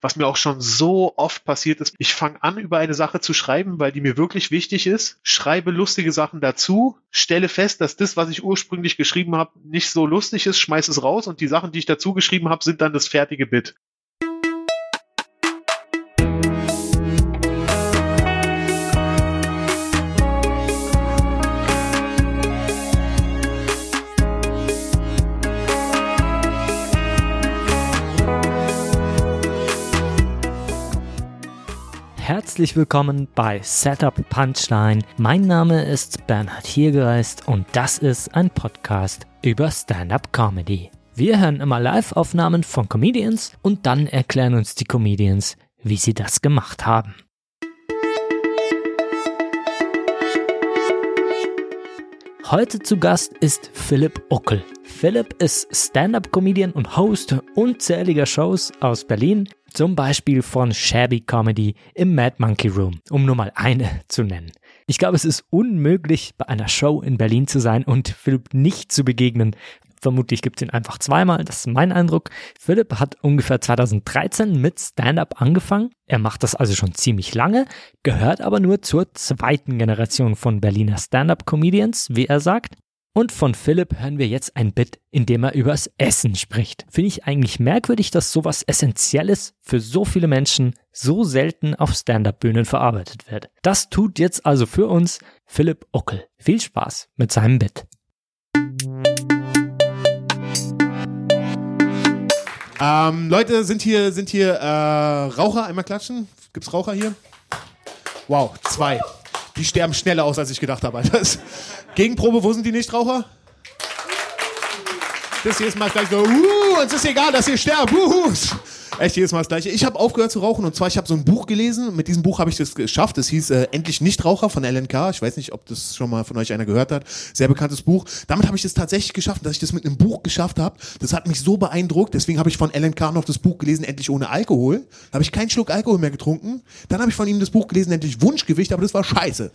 was mir auch schon so oft passiert ist. Ich fange an, über eine Sache zu schreiben, weil die mir wirklich wichtig ist, schreibe lustige Sachen dazu, stelle fest, dass das, was ich ursprünglich geschrieben habe, nicht so lustig ist, schmeiß es raus und die Sachen, die ich dazu geschrieben habe, sind dann das fertige Bit. Herzlich willkommen bei Setup Punchline. Mein Name ist Bernhard Hiergeist und das ist ein Podcast über Stand-up Comedy. Wir hören immer Live-Aufnahmen von Comedians und dann erklären uns die Comedians, wie sie das gemacht haben. Heute zu Gast ist Philipp Uckel. Philipp ist Stand-up-Comedian und Host unzähliger Shows aus Berlin, zum Beispiel von Shabby Comedy im Mad Monkey Room, um nur mal eine zu nennen. Ich glaube, es ist unmöglich, bei einer Show in Berlin zu sein und Philipp nicht zu begegnen. Vermutlich gibt es ihn einfach zweimal, das ist mein Eindruck. Philipp hat ungefähr 2013 mit Stand-up angefangen. Er macht das also schon ziemlich lange, gehört aber nur zur zweiten Generation von Berliner Stand-up-Comedians, wie er sagt. Und von Philipp hören wir jetzt ein Bit, in dem er übers Essen spricht. Finde ich eigentlich merkwürdig, dass sowas Essentielles für so viele Menschen so selten auf Stand-up-Bühnen verarbeitet wird. Das tut jetzt also für uns Philipp Uckel. Viel Spaß mit seinem Bit. Ähm, Leute, sind hier, sind hier äh, Raucher? Einmal klatschen. Gibt's Raucher hier? Wow, zwei. Die sterben schneller aus, als ich gedacht habe. Das Gegenprobe, wo sind die Nichtraucher? Das hier ist mal gleich so, uh, uns ist egal, dass ihr sterbt. Uh, Echt jedes Mal das gleiche. Ich habe aufgehört zu rauchen und zwar, ich habe so ein Buch gelesen. Mit diesem Buch habe ich das geschafft. Es hieß äh, Endlich Nichtraucher von LNK. Ich weiß nicht, ob das schon mal von euch einer gehört hat. Sehr bekanntes Buch. Damit habe ich es tatsächlich geschafft, dass ich das mit einem Buch geschafft habe. Das hat mich so beeindruckt. Deswegen habe ich von LNK noch das Buch gelesen, Endlich ohne Alkohol. Da habe ich keinen Schluck Alkohol mehr getrunken. Dann habe ich von ihm das Buch gelesen, Endlich Wunschgewicht, aber das war scheiße.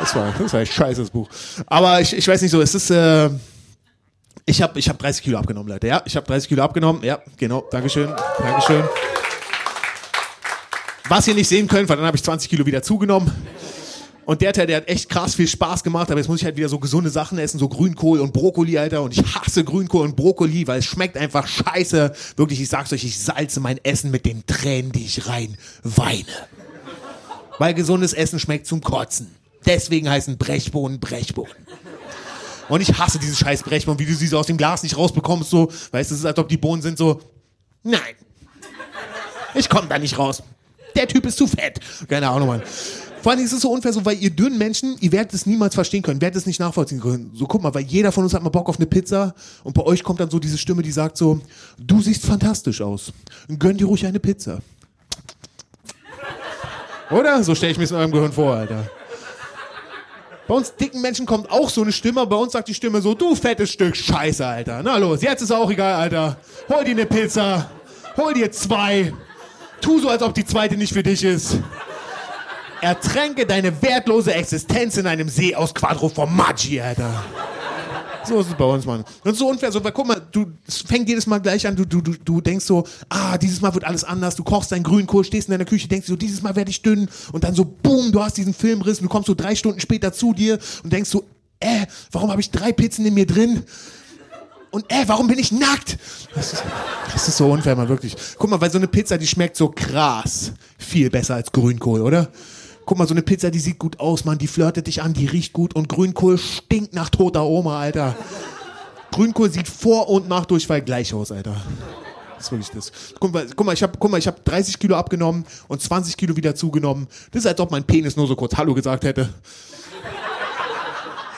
Das war, das war echt scheiße, das Buch. Aber ich, ich weiß nicht so, es ist... Äh, ich habe ich hab 30 Kilo abgenommen, Leute. Ja, ich habe 30 Kilo abgenommen. Ja, genau. Dankeschön. Dankeschön. Was ihr nicht sehen könnt, weil dann habe ich 20 Kilo wieder zugenommen. Und der Teil, der hat echt krass viel Spaß gemacht, aber jetzt muss ich halt wieder so gesunde Sachen essen, so Grünkohl und Brokkoli, Alter. Und ich hasse Grünkohl und Brokkoli, weil es schmeckt einfach scheiße. Wirklich, ich sag's euch, ich salze mein Essen mit den Tränen, die ich rein weine. Weil gesundes Essen schmeckt zum Kotzen. Deswegen heißen Brechbohnen Brechbohnen. Und ich hasse diese scheiß Brechbohnen, wie du sie so aus dem Glas nicht rausbekommst, so. Weißt du, es ist, als ob die Bohnen sind so, nein. Ich komme da nicht raus. Der Typ ist zu fett. Keine Ahnung, Mann. Vor allem ist es so unfair, so, weil ihr dünnen Menschen, ihr werdet es niemals verstehen können, werdet es nicht nachvollziehen können. So, guck mal, weil jeder von uns hat mal Bock auf eine Pizza und bei euch kommt dann so diese Stimme, die sagt so, du siehst fantastisch aus. Gönn dir ruhig eine Pizza. Oder? So stelle ich mir es in eurem Gehirn vor, Alter. Bei uns dicken Menschen kommt auch so eine Stimme, bei uns sagt die Stimme so, du fettes Stück Scheiße, Alter. Na los, jetzt ist auch egal, Alter. Hol dir eine Pizza, hol dir zwei. Tu so, als ob die zweite nicht für dich ist. Ertränke deine wertlose Existenz in einem See aus Quadroformaggi, Alter. So ist es bei uns, Mann. Und so unfair, so, weil guck mal, du, es fängt jedes Mal gleich an, du, du, du, denkst so, ah, dieses Mal wird alles anders, du kochst deinen Grünkohl, stehst in deiner Küche, denkst so, dieses Mal werde ich dünn und dann so, boom, du hast diesen Filmriss und du kommst so drei Stunden später zu dir und denkst so, äh, warum habe ich drei Pizzen in mir drin? Und äh, warum bin ich nackt? Das ist, das ist so unfair, man, wirklich. Guck mal, weil so eine Pizza, die schmeckt so krass viel besser als Grünkohl, oder? Guck mal, so eine Pizza, die sieht gut aus, Mann, die flirtet dich an, die riecht gut und Grünkohl stinkt nach toter Oma, Alter. Grünkohl sieht vor und nach Durchfall gleich aus, Alter. Das ist wirklich das. Guck mal, guck mal ich habe hab 30 Kilo abgenommen und 20 Kilo wieder zugenommen. Das ist, als ob mein Penis nur so kurz Hallo gesagt hätte.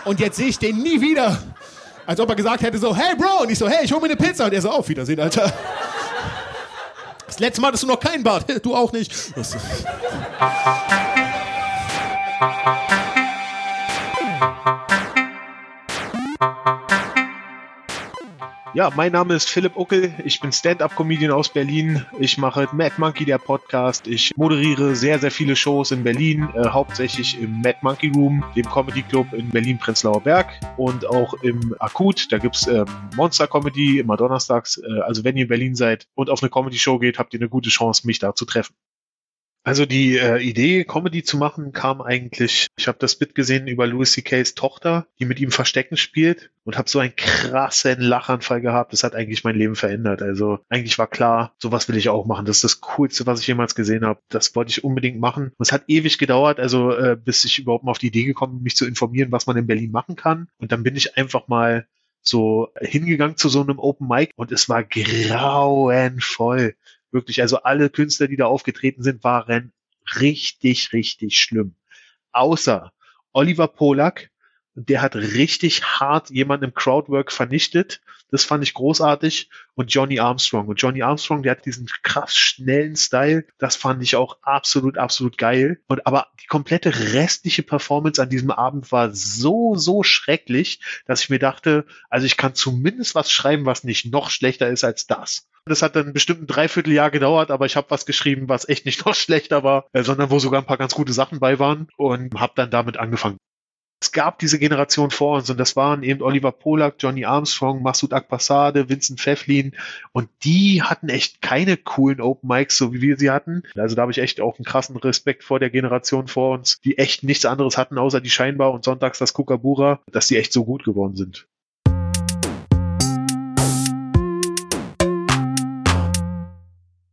Und jetzt sehe ich den nie wieder. Als ob er gesagt hätte so, hey Bro, und ich so, hey, ich hol mir eine Pizza. Und er so, auf Wiedersehen, Alter. Das letzte Mal hattest du noch keinen Bart. Du auch nicht. Ja, mein Name ist Philipp Uckel. Ich bin Stand-up-Comedian aus Berlin. Ich mache Mad Monkey, der Podcast. Ich moderiere sehr, sehr viele Shows in Berlin, äh, hauptsächlich im Mad Monkey Room, dem Comedy Club in Berlin-Prenzlauer Berg und auch im Akut. Da gibt's ähm, Monster Comedy immer donnerstags. Äh, also wenn ihr in Berlin seid und auf eine Comedy-Show geht, habt ihr eine gute Chance, mich da zu treffen. Also die äh, Idee, Comedy zu machen, kam eigentlich, ich habe das Bit gesehen über Louis C.K.'s Tochter, die mit ihm Verstecken spielt und habe so einen krassen Lachanfall gehabt. Das hat eigentlich mein Leben verändert. Also eigentlich war klar, sowas will ich auch machen. Das ist das Coolste, was ich jemals gesehen habe. Das wollte ich unbedingt machen. Und es hat ewig gedauert, also äh, bis ich überhaupt mal auf die Idee gekommen bin, mich zu informieren, was man in Berlin machen kann. Und dann bin ich einfach mal so hingegangen zu so einem Open Mic und es war grauenvoll. Wirklich, also alle Künstler, die da aufgetreten sind, waren richtig, richtig schlimm. Außer Oliver Polak, der hat richtig hart jemanden im Crowdwork vernichtet. Das fand ich großartig. Und Johnny Armstrong. Und Johnny Armstrong, der hat diesen krass schnellen Style. Das fand ich auch absolut, absolut geil. Und aber die komplette restliche Performance an diesem Abend war so, so schrecklich, dass ich mir dachte, also ich kann zumindest was schreiben, was nicht noch schlechter ist als das. Das hat dann bestimmt ein Dreivierteljahr gedauert, aber ich habe was geschrieben, was echt nicht noch schlechter war, äh, sondern wo sogar ein paar ganz gute Sachen bei waren und habe dann damit angefangen. Es gab diese Generation vor uns und das waren eben Oliver Polak, Johnny Armstrong, Masud Akbasade, Vincent Pfefflin und die hatten echt keine coolen Open Mics, so wie wir sie hatten. Also da habe ich echt auch einen krassen Respekt vor der Generation vor uns, die echt nichts anderes hatten, außer die Scheinbar und sonntags das Kukabura, dass die echt so gut geworden sind.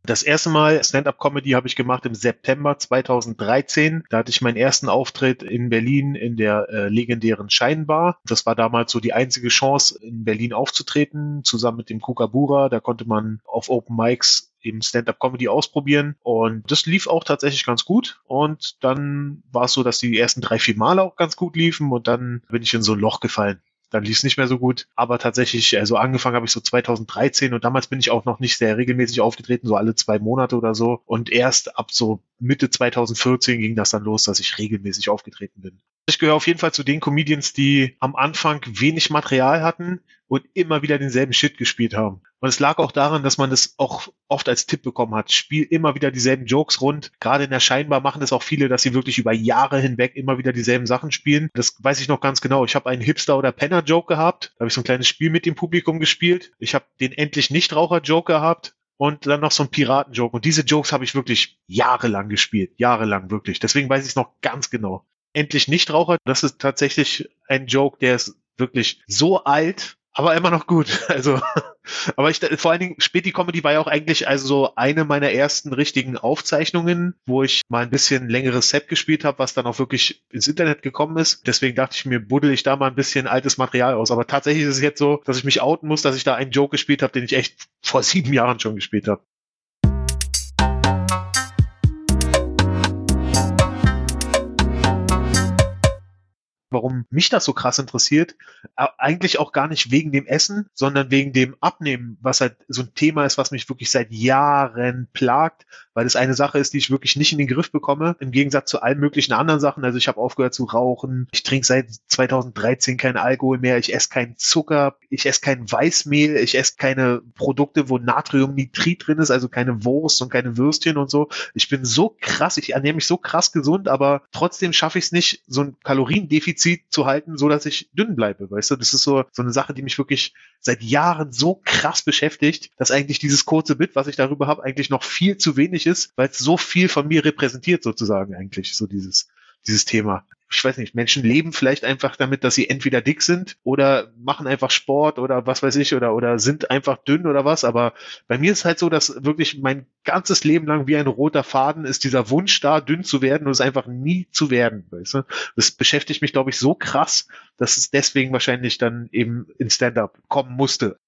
Das erste Mal Stand-up-Comedy habe ich gemacht im September 2013. Da hatte ich meinen ersten Auftritt in Berlin in der äh, legendären Scheinbar. Das war damals so die einzige Chance, in Berlin aufzutreten, zusammen mit dem Kukabura. Da konnte man auf Open Mics eben Stand-up-Comedy ausprobieren. Und das lief auch tatsächlich ganz gut. Und dann war es so, dass die ersten drei, vier Male auch ganz gut liefen. Und dann bin ich in so ein Loch gefallen dann lief es nicht mehr so gut. Aber tatsächlich, also angefangen habe ich so 2013 und damals bin ich auch noch nicht sehr regelmäßig aufgetreten, so alle zwei Monate oder so. Und erst ab so Mitte 2014 ging das dann los, dass ich regelmäßig aufgetreten bin. Ich gehöre auf jeden Fall zu den Comedians, die am Anfang wenig Material hatten und immer wieder denselben Shit gespielt haben. Und es lag auch daran, dass man das auch oft als Tipp bekommen hat. Spiel immer wieder dieselben Jokes rund. Gerade in der Scheinbar machen das auch viele, dass sie wirklich über Jahre hinweg immer wieder dieselben Sachen spielen. Das weiß ich noch ganz genau. Ich habe einen Hipster- oder Penner-Joke gehabt. Da habe ich so ein kleines Spiel mit dem Publikum gespielt. Ich habe den endlich Nichtraucher-Joke gehabt und dann noch so ein Piraten-Joke. Und diese Jokes habe ich wirklich jahrelang gespielt. Jahrelang wirklich. Deswegen weiß ich es noch ganz genau endlich Nichtraucher. Das ist tatsächlich ein Joke, der ist wirklich so alt, aber immer noch gut. Also, aber ich, vor allen Dingen, Späti Comedy war ja auch eigentlich also so eine meiner ersten richtigen Aufzeichnungen, wo ich mal ein bisschen längeres Set gespielt habe, was dann auch wirklich ins Internet gekommen ist. Deswegen dachte ich mir, buddel ich da mal ein bisschen altes Material aus. Aber tatsächlich ist es jetzt so, dass ich mich outen muss, dass ich da einen Joke gespielt habe, den ich echt vor sieben Jahren schon gespielt habe. Warum mich das so krass interessiert. Eigentlich auch gar nicht wegen dem Essen, sondern wegen dem Abnehmen, was halt so ein Thema ist, was mich wirklich seit Jahren plagt, weil es eine Sache ist, die ich wirklich nicht in den Griff bekomme, im Gegensatz zu allen möglichen anderen Sachen. Also ich habe aufgehört zu rauchen, ich trinke seit 2013 keinen Alkohol mehr, ich esse keinen Zucker, ich esse kein Weißmehl, ich esse keine Produkte, wo Natriumnitrit drin ist, also keine Wurst und keine Würstchen und so. Ich bin so krass, ich ernähre mich so krass gesund, aber trotzdem schaffe ich es nicht, so ein Kaloriendefizit zu halten, so dass ich dünn bleibe, weißt du? Das ist so, so eine Sache, die mich wirklich seit Jahren so krass beschäftigt, dass eigentlich dieses kurze Bit, was ich darüber habe, eigentlich noch viel zu wenig ist, weil es so viel von mir repräsentiert sozusagen eigentlich, so dieses, dieses Thema ich weiß nicht, Menschen leben vielleicht einfach damit, dass sie entweder dick sind oder machen einfach Sport oder was weiß ich oder, oder sind einfach dünn oder was. Aber bei mir ist halt so, dass wirklich mein ganzes Leben lang wie ein roter Faden ist dieser Wunsch da, dünn zu werden und es einfach nie zu werden. Weißt du? Das beschäftigt mich, glaube ich, so krass, dass es deswegen wahrscheinlich dann eben in Stand-up kommen musste.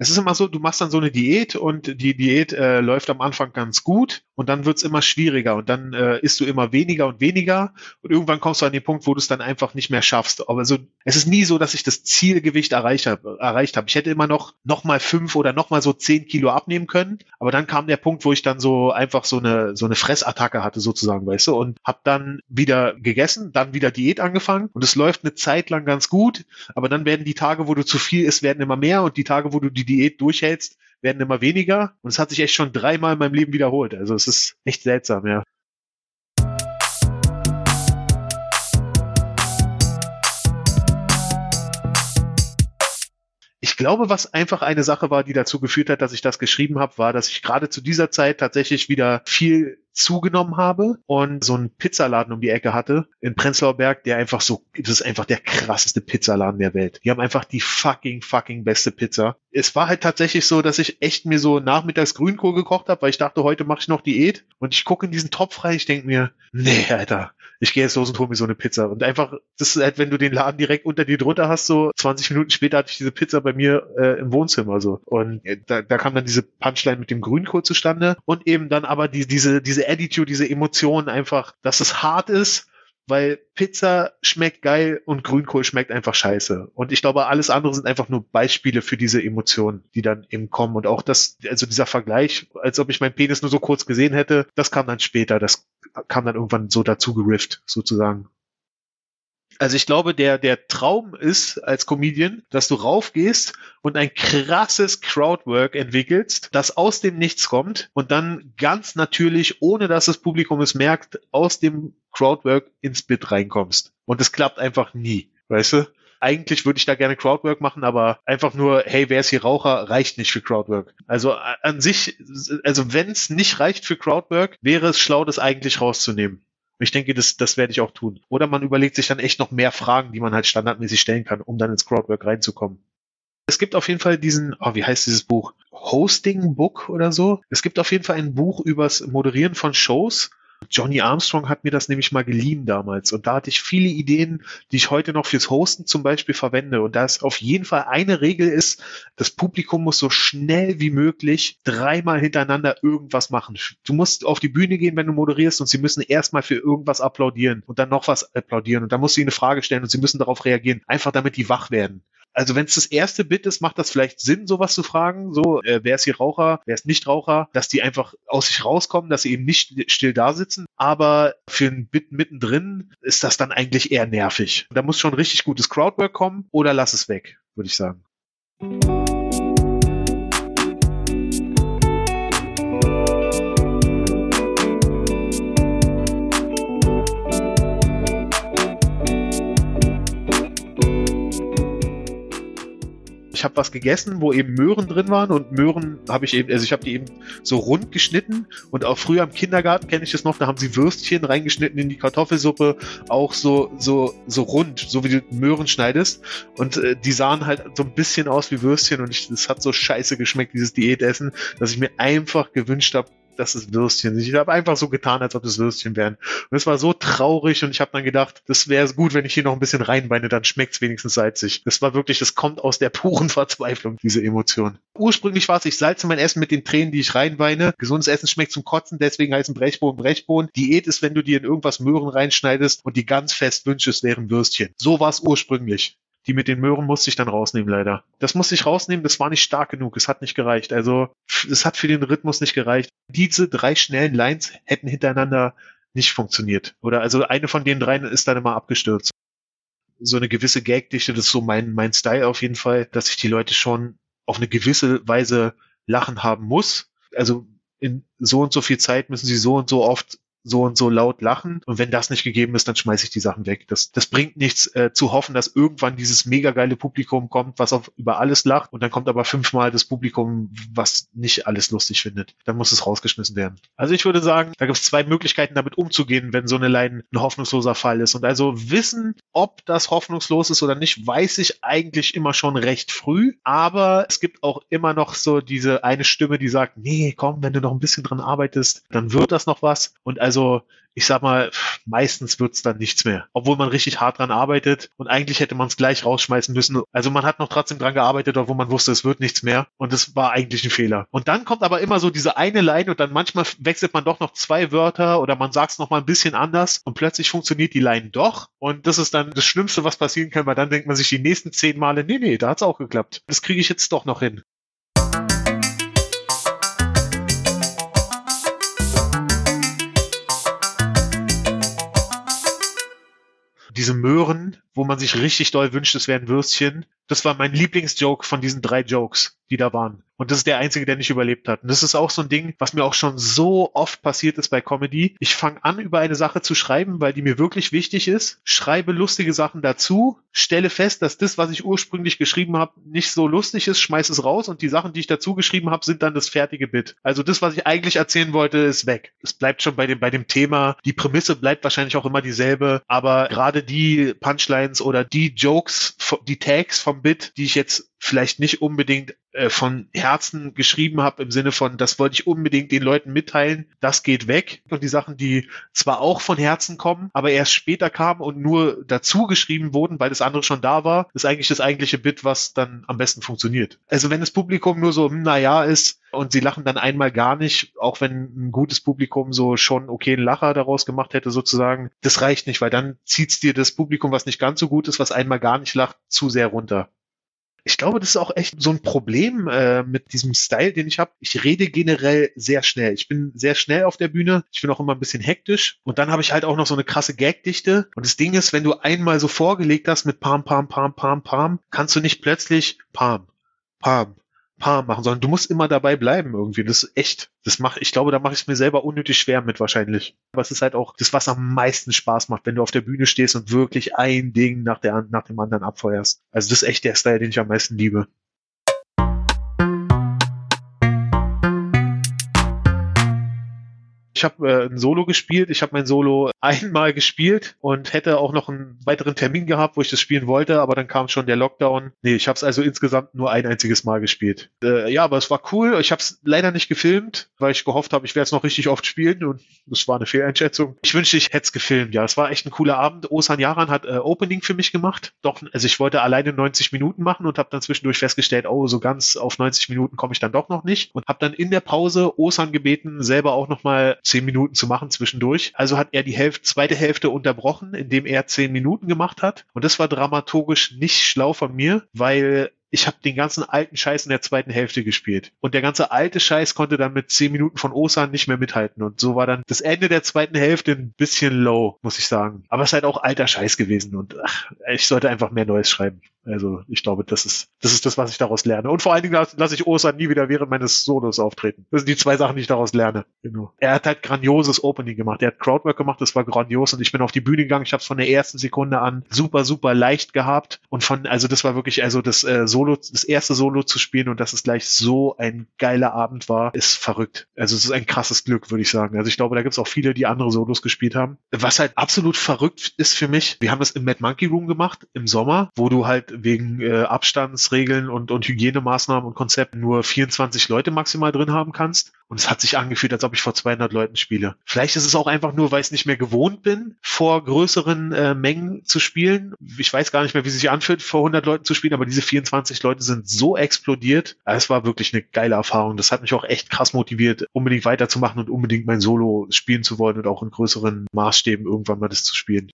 Es ist immer so, du machst dann so eine Diät und die Diät äh, läuft am Anfang ganz gut und dann wird's immer schwieriger und dann äh, isst du immer weniger und weniger und irgendwann kommst du an den Punkt, wo du es dann einfach nicht mehr schaffst. Aber so, es ist nie so, dass ich das Zielgewicht erreicht habe. Erreicht hab. Ich hätte immer noch noch mal fünf oder noch mal so zehn Kilo abnehmen können, aber dann kam der Punkt, wo ich dann so einfach so eine so eine Fressattacke hatte sozusagen, weißt du, und habe dann wieder gegessen, dann wieder Diät angefangen und es läuft eine Zeit lang ganz gut, aber dann werden die Tage, wo du zu viel isst, werden immer mehr und die Tage, wo du die Diät durchhältst, werden immer weniger. Und es hat sich echt schon dreimal in meinem Leben wiederholt. Also es ist echt seltsam, ja. Glaube, was einfach eine Sache war, die dazu geführt hat, dass ich das geschrieben habe, war, dass ich gerade zu dieser Zeit tatsächlich wieder viel zugenommen habe und so einen Pizzaladen um die Ecke hatte in Prenzlauer Berg, der einfach so, das ist einfach der krasseste Pizzaladen der Welt. Die haben einfach die fucking, fucking beste Pizza. Es war halt tatsächlich so, dass ich echt mir so nachmittags Grünkohl gekocht habe, weil ich dachte, heute mache ich noch Diät und ich gucke in diesen Topf rein, ich denke mir, nee, Alter, ich gehe jetzt los und hole mir so eine Pizza. Und einfach, das ist halt, wenn du den Laden direkt unter dir drunter hast, so 20 Minuten später hatte ich diese Pizza bei mir äh, im Wohnzimmer so. Und äh, da, da kam dann diese Punchline mit dem Grünkohl zustande und eben dann aber die, diese, diese Attitude, diese Emotionen einfach, dass es hart ist, weil Pizza schmeckt geil und Grünkohl schmeckt einfach scheiße. Und ich glaube, alles andere sind einfach nur Beispiele für diese Emotionen, die dann eben kommen. Und auch das, also dieser Vergleich, als ob ich meinen Penis nur so kurz gesehen hätte, das kam dann später. Das kam dann irgendwann so dazu gerifft, sozusagen. Also ich glaube, der, der Traum ist als Comedian, dass du raufgehst und ein krasses Crowdwork entwickelst, das aus dem Nichts kommt und dann ganz natürlich, ohne dass das Publikum es merkt, aus dem Crowdwork ins Bit reinkommst. Und es klappt einfach nie, weißt du? Eigentlich würde ich da gerne Crowdwork machen, aber einfach nur, hey, wer ist hier Raucher, reicht nicht für Crowdwork. Also an sich, also wenn es nicht reicht für Crowdwork, wäre es schlau, das eigentlich rauszunehmen. Ich denke, das, das werde ich auch tun. Oder man überlegt sich dann echt noch mehr Fragen, die man halt standardmäßig stellen kann, um dann ins Crowdwork reinzukommen. Es gibt auf jeden Fall diesen, oh, wie heißt dieses Buch? Hosting Book oder so. Es gibt auf jeden Fall ein Buch übers Moderieren von Shows Johnny Armstrong hat mir das nämlich mal geliehen damals. Und da hatte ich viele Ideen, die ich heute noch fürs Hosten zum Beispiel verwende. Und da ist auf jeden Fall eine Regel ist, das Publikum muss so schnell wie möglich dreimal hintereinander irgendwas machen. Du musst auf die Bühne gehen, wenn du moderierst und sie müssen erstmal für irgendwas applaudieren und dann noch was applaudieren. Und dann musst du ihnen eine Frage stellen und sie müssen darauf reagieren, einfach damit die wach werden also wenn es das erste Bit ist, macht das vielleicht Sinn, sowas zu fragen. So, äh, wer ist hier Raucher, wer ist nicht Raucher, dass die einfach aus sich rauskommen, dass sie eben nicht still da sitzen. Aber für ein Bit mittendrin ist das dann eigentlich eher nervig. Da muss schon richtig gutes Crowdwork kommen oder lass es weg, würde ich sagen. Ich habe was gegessen, wo eben Möhren drin waren und Möhren habe ich eben, also ich habe die eben so rund geschnitten und auch früher im Kindergarten kenne ich das noch, da haben sie Würstchen reingeschnitten in die Kartoffelsuppe, auch so so so rund, so wie du Möhren schneidest und äh, die sahen halt so ein bisschen aus wie Würstchen und das hat so scheiße geschmeckt dieses Diätessen, dass ich mir einfach gewünscht habe, das ist Würstchen. Ich habe einfach so getan, als ob das Würstchen wären. Und es war so traurig und ich habe dann gedacht, das wäre gut, wenn ich hier noch ein bisschen reinweine, dann schmeckt es wenigstens salzig. Das war wirklich, das kommt aus der puren Verzweiflung, diese Emotion. Ursprünglich war es, ich salze mein Essen mit den Tränen, die ich reinweine. Gesundes Essen schmeckt zum Kotzen, deswegen heißen Brechbohnen Brechbohnen. Diät ist, wenn du dir in irgendwas Möhren reinschneidest und die ganz fest wünschst, wären Würstchen. So war es ursprünglich. Die mit den Möhren musste ich dann rausnehmen, leider. Das musste ich rausnehmen, das war nicht stark genug, es hat nicht gereicht. Also, es hat für den Rhythmus nicht gereicht. Diese drei schnellen Lines hätten hintereinander nicht funktioniert. Oder also eine von den dreien ist dann immer abgestürzt. So eine gewisse Gagdichte, das ist so mein, mein Style auf jeden Fall, dass ich die Leute schon auf eine gewisse Weise lachen haben muss. Also in so und so viel Zeit müssen sie so und so oft so und so laut lachen. Und wenn das nicht gegeben ist, dann schmeiße ich die Sachen weg. Das, das bringt nichts äh, zu hoffen, dass irgendwann dieses mega geile Publikum kommt, was auf, über alles lacht. Und dann kommt aber fünfmal das Publikum, was nicht alles lustig findet. Dann muss es rausgeschmissen werden. Also ich würde sagen, da gibt es zwei Möglichkeiten, damit umzugehen, wenn so eine Line ein hoffnungsloser Fall ist. Und also wissen, ob das hoffnungslos ist oder nicht, weiß ich eigentlich immer schon recht früh. Aber es gibt auch immer noch so diese eine Stimme, die sagt, nee, komm, wenn du noch ein bisschen dran arbeitest, dann wird das noch was. Und also also ich sag mal, meistens wird's dann nichts mehr. Obwohl man richtig hart dran arbeitet und eigentlich hätte man es gleich rausschmeißen müssen. Also man hat noch trotzdem dran gearbeitet, obwohl man wusste, es wird nichts mehr. Und es war eigentlich ein Fehler. Und dann kommt aber immer so diese eine Line und dann manchmal wechselt man doch noch zwei Wörter oder man sagt es noch mal ein bisschen anders und plötzlich funktioniert die Line doch. Und das ist dann das Schlimmste, was passieren kann, weil dann denkt man sich die nächsten zehn Male, nee, nee, da hat's auch geklappt. Das kriege ich jetzt doch noch hin. Diese Möhren, wo man sich richtig doll wünscht, es wären Würstchen. Das war mein Lieblingsjoke von diesen drei Jokes, die da waren. Und das ist der einzige, der nicht überlebt hat. Und das ist auch so ein Ding, was mir auch schon so oft passiert ist bei Comedy. Ich fange an, über eine Sache zu schreiben, weil die mir wirklich wichtig ist, schreibe lustige Sachen dazu, stelle fest, dass das, was ich ursprünglich geschrieben habe, nicht so lustig ist, schmeiß es raus und die Sachen, die ich dazu geschrieben habe, sind dann das fertige Bit. Also das, was ich eigentlich erzählen wollte, ist weg. Es bleibt schon bei dem, bei dem Thema. Die Prämisse bleibt wahrscheinlich auch immer dieselbe, aber gerade die Punchlines oder die Jokes, die Tags vom Bit, die ich jetzt vielleicht nicht unbedingt äh, von Herzen geschrieben habe, im Sinne von, das wollte ich unbedingt den Leuten mitteilen, das geht weg. Und die Sachen, die zwar auch von Herzen kommen, aber erst später kamen und nur dazu geschrieben wurden, weil das andere schon da war, ist eigentlich das eigentliche Bit, was dann am besten funktioniert. Also wenn das Publikum nur so, hm, naja, ist und sie lachen dann einmal gar nicht, auch wenn ein gutes Publikum so schon okay einen Lacher daraus gemacht hätte sozusagen, das reicht nicht, weil dann zieht's dir das Publikum, was nicht ganz so gut ist, was einmal gar nicht lacht, zu sehr runter. Ich glaube, das ist auch echt so ein Problem äh, mit diesem Style, den ich habe. Ich rede generell sehr schnell. Ich bin sehr schnell auf der Bühne. Ich bin auch immer ein bisschen hektisch. Und dann habe ich halt auch noch so eine krasse Gagdichte. Und das Ding ist, wenn du einmal so vorgelegt hast mit Pam, Pam, Pam, Pam, Pam, kannst du nicht plötzlich Pam, Pam, Paar machen, sondern du musst immer dabei bleiben irgendwie. Das ist echt. Das mache ich glaube, da mache ich es mir selber unnötig schwer mit wahrscheinlich. Aber es ist halt auch das, was am meisten Spaß macht, wenn du auf der Bühne stehst und wirklich ein Ding nach, der, nach dem anderen abfeuerst. Also das ist echt der Style, den ich am meisten liebe. Ich habe äh, ein Solo gespielt. Ich habe mein Solo einmal gespielt und hätte auch noch einen weiteren Termin gehabt, wo ich das spielen wollte, aber dann kam schon der Lockdown. Nee, ich habe es also insgesamt nur ein einziges Mal gespielt. Äh, ja, aber es war cool. Ich habe es leider nicht gefilmt, weil ich gehofft habe, ich werde es noch richtig oft spielen und das war eine Fehleinschätzung. Ich wünschte, ich hätte es gefilmt. Ja, es war echt ein cooler Abend. Osan Yaran hat äh, Opening für mich gemacht. Doch, also ich wollte alleine 90 Minuten machen und habe dann zwischendurch festgestellt, oh, so ganz auf 90 Minuten komme ich dann doch noch nicht und habe dann in der Pause Osan gebeten, selber auch noch mal zehn Minuten zu machen zwischendurch. Also hat er die Hälfte, zweite Hälfte unterbrochen, indem er zehn Minuten gemacht hat. Und das war dramaturgisch nicht schlau von mir, weil ich habe den ganzen alten Scheiß in der zweiten Hälfte gespielt. Und der ganze alte Scheiß konnte dann mit zehn Minuten von Osan nicht mehr mithalten. Und so war dann das Ende der zweiten Hälfte ein bisschen low, muss ich sagen. Aber es ist halt auch alter Scheiß gewesen. Und ach, ich sollte einfach mehr Neues schreiben. Also ich glaube, das ist, das ist das, was ich daraus lerne. Und vor allen Dingen lasse lass ich Osan nie wieder während meines Solos auftreten. Das sind die zwei Sachen, die ich daraus lerne. Genau. Er hat halt grandioses Opening gemacht. Er hat Crowdwork gemacht, das war grandios. Und ich bin auf die Bühne gegangen. Ich habe es von der ersten Sekunde an super, super leicht gehabt. Und von, also das war wirklich, also das äh, Solo, das erste Solo zu spielen und dass es gleich so ein geiler Abend war, ist verrückt. Also es ist ein krasses Glück, würde ich sagen. Also ich glaube, da gibt es auch viele, die andere Solos gespielt haben. Was halt absolut verrückt ist für mich, wir haben das im Mad Monkey Room gemacht, im Sommer, wo du halt wegen äh, Abstandsregeln und, und Hygienemaßnahmen und Konzepten nur 24 Leute maximal drin haben kannst. Und es hat sich angefühlt, als ob ich vor 200 Leuten spiele. Vielleicht ist es auch einfach nur, weil ich es nicht mehr gewohnt bin, vor größeren äh, Mengen zu spielen. Ich weiß gar nicht mehr, wie es sich anfühlt, vor 100 Leuten zu spielen, aber diese 24 Leute sind so explodiert. Es war wirklich eine geile Erfahrung. Das hat mich auch echt krass motiviert, unbedingt weiterzumachen und unbedingt mein Solo spielen zu wollen und auch in größeren Maßstäben irgendwann mal das zu spielen.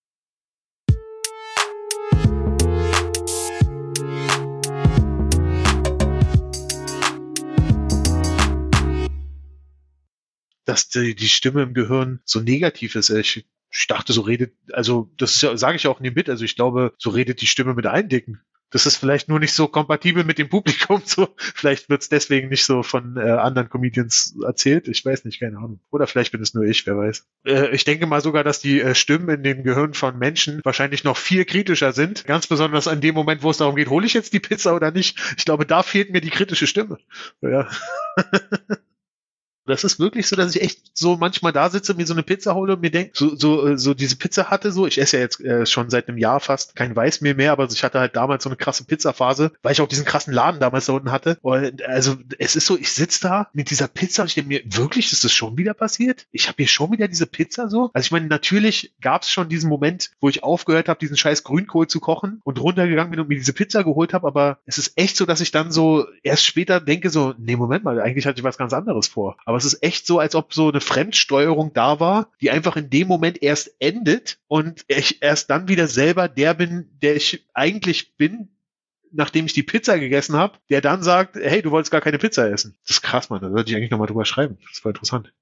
Dass die, die Stimme im Gehirn so negativ ist. Ich, ich dachte, so redet, also das ja, sage ich auch in dem Bit, also ich glaube, so redet die Stimme mit allen Dicken. Das ist vielleicht nur nicht so kompatibel mit dem Publikum. So, vielleicht wird's deswegen nicht so von äh, anderen Comedians erzählt. Ich weiß nicht, keine Ahnung. Oder vielleicht bin es nur ich, wer weiß. Äh, ich denke mal sogar, dass die äh, Stimmen in dem Gehirn von Menschen wahrscheinlich noch viel kritischer sind. Ganz besonders an dem Moment, wo es darum geht, hole ich jetzt die Pizza oder nicht. Ich glaube, da fehlt mir die kritische Stimme. Ja. Das ist wirklich so, dass ich echt so manchmal da sitze, mir so eine Pizza hole und mir denke, so, so, äh, so diese Pizza hatte so, ich esse ja jetzt äh, schon seit einem Jahr fast kein Weißmehl mehr, aber ich hatte halt damals so eine krasse Pizzaphase, weil ich auch diesen krassen Laden damals da unten hatte. Und also es ist so, ich sitze da mit dieser Pizza und ich denke mir, wirklich, ist das schon wieder passiert? Ich habe hier schon wieder diese Pizza so? Also ich meine, natürlich gab es schon diesen Moment, wo ich aufgehört habe, diesen scheiß Grünkohl zu kochen und runtergegangen bin und mir diese Pizza geholt habe, aber es ist echt so, dass ich dann so erst später denke so, nee, Moment mal, eigentlich hatte ich was ganz anderes vor. Aber es ist echt so, als ob so eine Fremdsteuerung da war, die einfach in dem Moment erst endet und ich erst dann wieder selber der bin, der ich eigentlich bin, nachdem ich die Pizza gegessen habe, der dann sagt, hey, du wolltest gar keine Pizza essen. Das ist krass, Mann. Da sollte ich eigentlich nochmal drüber schreiben. Das war interessant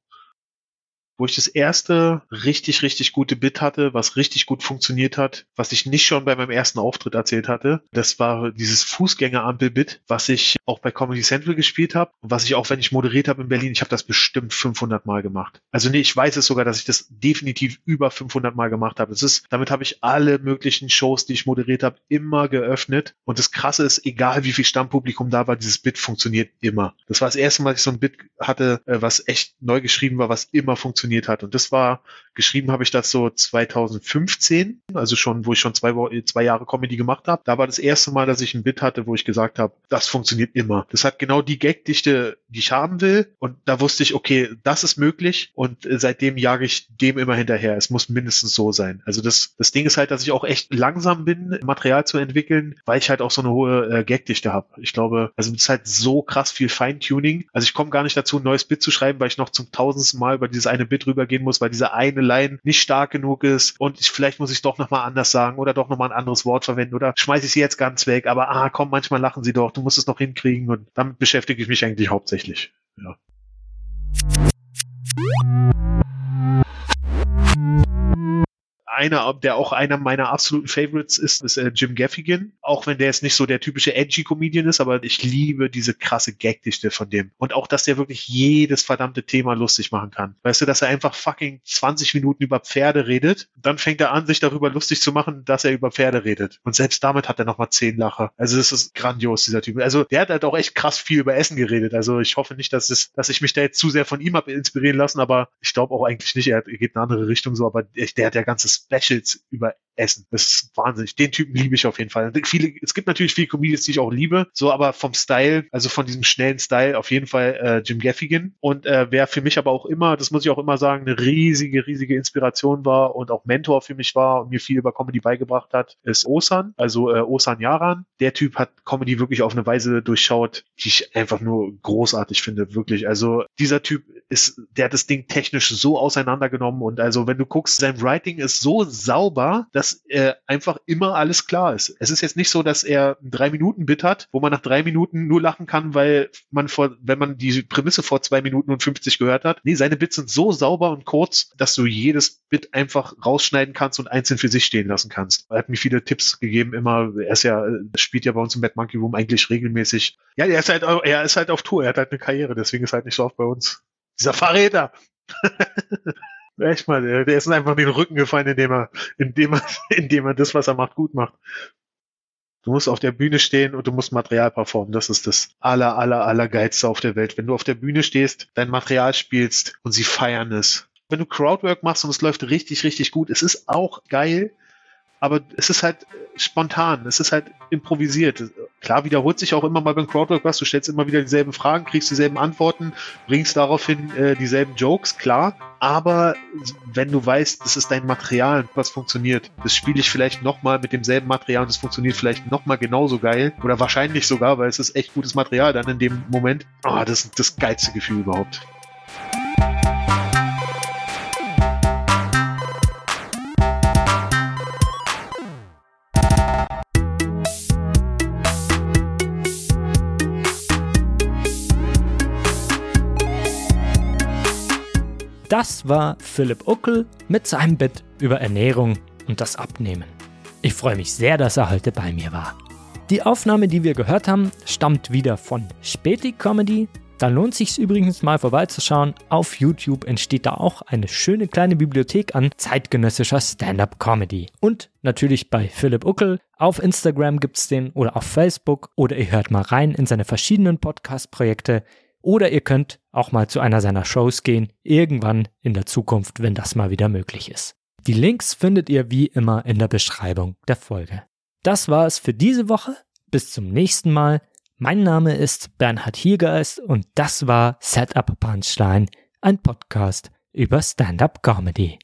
wo ich das erste richtig, richtig gute Bit hatte, was richtig gut funktioniert hat, was ich nicht schon bei meinem ersten Auftritt erzählt hatte. Das war dieses Fußgängerampel-Bit, was ich auch bei Comedy Central gespielt habe und was ich auch, wenn ich moderiert habe in Berlin, ich habe das bestimmt 500 Mal gemacht. Also nee, ich weiß es sogar, dass ich das definitiv über 500 Mal gemacht habe. Das ist, damit habe ich alle möglichen Shows, die ich moderiert habe, immer geöffnet. Und das Krasse ist, egal wie viel Stammpublikum da war, dieses Bit funktioniert immer. Das war das erste Mal, dass ich so ein Bit hatte, äh, was echt neu geschrieben war, was immer funktioniert funktioniert hat. Und das war, geschrieben habe ich das so 2015, also schon, wo ich schon zwei, zwei Jahre Comedy gemacht habe. Da war das erste Mal, dass ich ein Bit hatte, wo ich gesagt habe, das funktioniert immer. Das hat genau die Gagdichte, die ich haben will. Und da wusste ich, okay, das ist möglich. Und äh, seitdem jage ich dem immer hinterher. Es muss mindestens so sein. Also das, das Ding ist halt, dass ich auch echt langsam bin, Material zu entwickeln, weil ich halt auch so eine hohe äh, Gagdichte habe. Ich glaube, also es ist halt so krass viel Feintuning. Also ich komme gar nicht dazu, ein neues Bit zu schreiben, weil ich noch zum tausendsten Mal über dieses eine Bit Bit rübergehen muss, weil diese eine Line nicht stark genug ist und ich, vielleicht muss ich doch nochmal anders sagen oder doch nochmal ein anderes Wort verwenden oder schmeiße ich sie jetzt ganz weg, aber ah, komm, manchmal lachen sie doch, du musst es noch hinkriegen und damit beschäftige ich mich eigentlich hauptsächlich. Ja. Einer, der auch einer meiner absoluten Favorites ist, ist äh, Jim Gaffigan. Auch wenn der jetzt nicht so der typische edgy Comedian ist, aber ich liebe diese krasse Gagdichte von dem. Und auch, dass der wirklich jedes verdammte Thema lustig machen kann. Weißt du, dass er einfach fucking 20 Minuten über Pferde redet, dann fängt er an, sich darüber lustig zu machen, dass er über Pferde redet. Und selbst damit hat er nochmal zehn Lacher. Also das ist grandios, dieser Typ. Also der hat halt auch echt krass viel über Essen geredet. Also ich hoffe nicht, dass es, dass ich mich da jetzt zu sehr von ihm habe inspirieren lassen, aber ich glaube auch eigentlich nicht. Er geht in eine andere Richtung so, aber der hat ja ganzes Specials über Essen. Das ist wahnsinnig. Den Typen liebe ich auf jeden Fall. Viele, es gibt natürlich viele Comedians, die ich auch liebe, so aber vom Style, also von diesem schnellen Style, auf jeden Fall äh, Jim Gaffigan. Und äh, wer für mich aber auch immer, das muss ich auch immer sagen, eine riesige, riesige Inspiration war und auch Mentor für mich war und mir viel über Comedy beigebracht hat, ist Osan, also äh, Osan Yaran. Der Typ hat Comedy wirklich auf eine Weise durchschaut, die ich einfach nur großartig finde, wirklich. Also dieser Typ ist, der hat das Ding technisch so auseinandergenommen und also wenn du guckst, sein Writing ist so sauber, dass äh, einfach immer alles klar ist. Es ist jetzt nicht so, dass er ein drei Minuten Bit hat, wo man nach drei Minuten nur lachen kann, weil man vor, wenn man die Prämisse vor zwei Minuten und 50 gehört hat. Nee, seine Bits sind so sauber und kurz, dass du jedes Bit einfach rausschneiden kannst und einzeln für sich stehen lassen kannst. Er hat mir viele Tipps gegeben, immer, er ist ja, spielt ja bei uns im Mad Monkey Room eigentlich regelmäßig. Ja, er ist halt, er ist halt auf Tour, er hat halt eine Karriere, deswegen ist er halt nicht so oft bei uns. Dieser Verräter. Echt mal, der, der ist einfach den Rücken gefallen, indem er, indem er, indem er das, was er macht, gut macht. Du musst auf der Bühne stehen und du musst Material performen. Das ist das aller, aller, aller geilste auf der Welt. Wenn du auf der Bühne stehst, dein Material spielst und sie feiern es. Wenn du Crowdwork machst und es läuft richtig, richtig gut, es ist auch geil, aber es ist halt spontan, es ist halt improvisiert. Klar wiederholt sich auch immer mal beim Crowdwork was, du stellst immer wieder dieselben Fragen, kriegst dieselben Antworten, bringst daraufhin äh, dieselben Jokes, klar, aber wenn du weißt, das ist dein Material, was funktioniert, das spiele ich vielleicht nochmal mit demselben Material und es funktioniert vielleicht nochmal genauso geil oder wahrscheinlich sogar, weil es ist echt gutes Material dann in dem Moment. Oh, das ist das geilste Gefühl überhaupt. Das war Philipp Uckel mit seinem Bit über Ernährung und das Abnehmen. Ich freue mich sehr, dass er heute bei mir war. Die Aufnahme, die wir gehört haben, stammt wieder von Späti Comedy. Da lohnt sich übrigens mal vorbeizuschauen. Auf YouTube entsteht da auch eine schöne kleine Bibliothek an zeitgenössischer Stand-up Comedy. Und natürlich bei Philipp Uckel. Auf Instagram gibt es den oder auf Facebook oder ihr hört mal rein in seine verschiedenen Podcast-Projekte oder ihr könnt auch mal zu einer seiner Shows gehen, irgendwann in der Zukunft, wenn das mal wieder möglich ist. Die Links findet ihr wie immer in der Beschreibung der Folge. Das war es für diese Woche. Bis zum nächsten Mal. Mein Name ist Bernhard Hiergeist und das war Setup Punchline, ein Podcast über Stand-up Comedy.